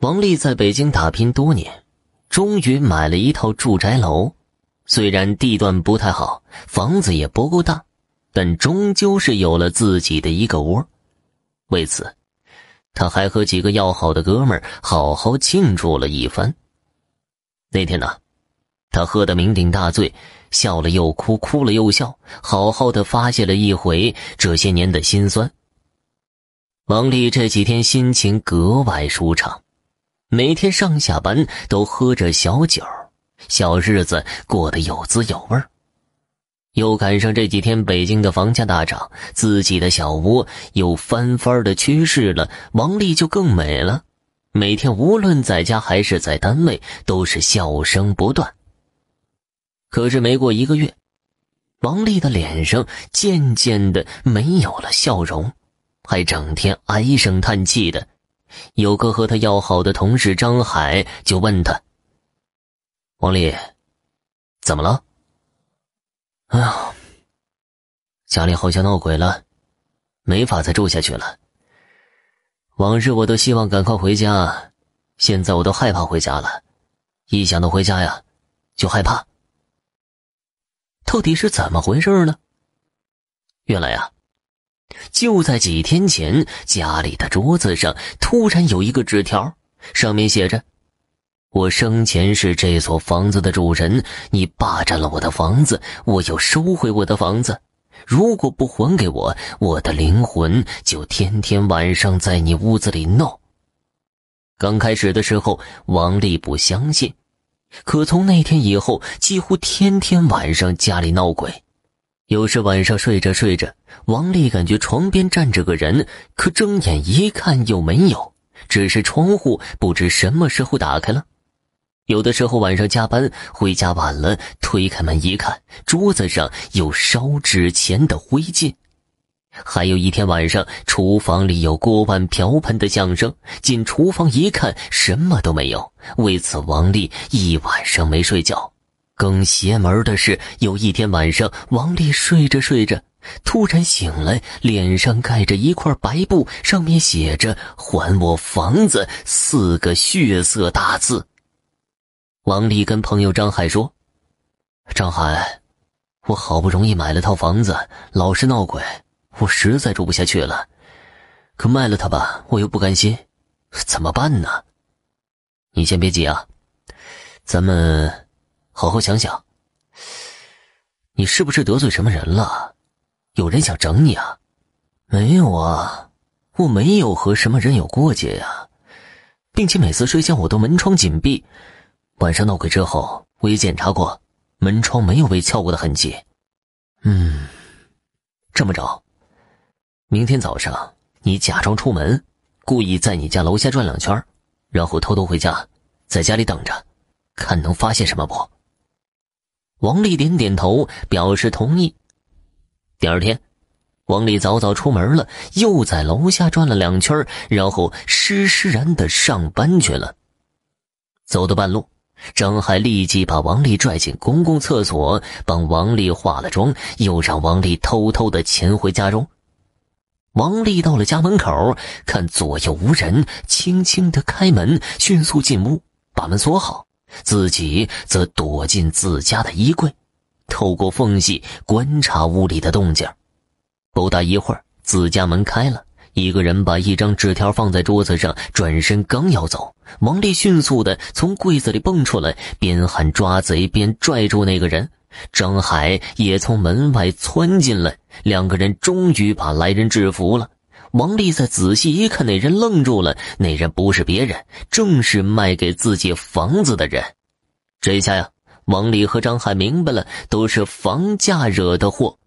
王丽在北京打拼多年，终于买了一套住宅楼。虽然地段不太好，房子也不够大，但终究是有了自己的一个窝。为此，他还和几个要好的哥们好好庆祝了一番。那天呢，他喝得酩酊大醉，笑了又哭，哭了又笑，好好的发泄了一回这些年的辛酸。王丽这几天心情格外舒畅。每天上下班都喝着小酒，小日子过得有滋有味又赶上这几天北京的房价大涨，自己的小窝又翻番的趋势了，王丽就更美了。每天无论在家还是在单位，都是笑声不断。可是没过一个月，王丽的脸上渐渐的没有了笑容，还整天唉声叹气的。有个和他要好的同事张海就问他：“王丽，怎么了？”“哎呀，家里好像闹鬼了，没法再住下去了。往日我都希望赶快回家，现在我都害怕回家了。一想到回家呀，就害怕。到底是怎么回事呢？原来呀。”就在几天前，家里的桌子上突然有一个纸条，上面写着：“我生前是这所房子的主人，你霸占了我的房子，我要收回我的房子。如果不还给我，我的灵魂就天天晚上在你屋子里闹。”刚开始的时候，王丽不相信，可从那天以后，几乎天天晚上家里闹鬼。有时晚上睡着睡着，王丽感觉床边站着个人，可睁眼一看又没有，只是窗户不知什么时候打开了。有的时候晚上加班回家晚了，推开门一看，桌子上有烧纸钱的灰烬。还有一天晚上，厨房里有锅碗瓢盆的响声，进厨房一看，什么都没有。为此，王丽一晚上没睡觉。更邪门的是，有一天晚上，王丽睡着睡着，突然醒来，脸上盖着一块白布，上面写着“还我房子”四个血色大字。王丽跟朋友张海说：“张海，我好不容易买了套房子，老是闹鬼，我实在住不下去了。可卖了它吧，我又不甘心，怎么办呢？你先别急啊，咱们……”好好想想，你是不是得罪什么人了？有人想整你啊？没有啊，我没有和什么人有过节呀，并且每次睡觉我都门窗紧闭。晚上闹鬼之后，我也检查过，门窗没有被撬过的痕迹。嗯，这么着，明天早上你假装出门，故意在你家楼下转两圈，然后偷偷回家，在家里等着，看能发现什么不？王丽点点头，表示同意。第二天，王丽早早出门了，又在楼下转了两圈，然后施施然的上班去了。走到半路，张海立即把王丽拽进公共厕所，帮王丽化了妆，又让王丽偷偷的潜回家中。王丽到了家门口，看左右无人，轻轻的开门，迅速进屋，把门锁好。自己则躲进自家的衣柜，透过缝隙观察屋里的动静。不大一会儿，自家门开了，一个人把一张纸条放在桌子上，转身刚要走，王丽迅速的从柜子里蹦出来，边喊抓贼边拽住那个人。张海也从门外窜进来，两个人终于把来人制服了。王丽再仔细一看，那人愣住了。那人不是别人，正是卖给自己房子的人。这下呀，王丽和张海明白了，都是房价惹的祸。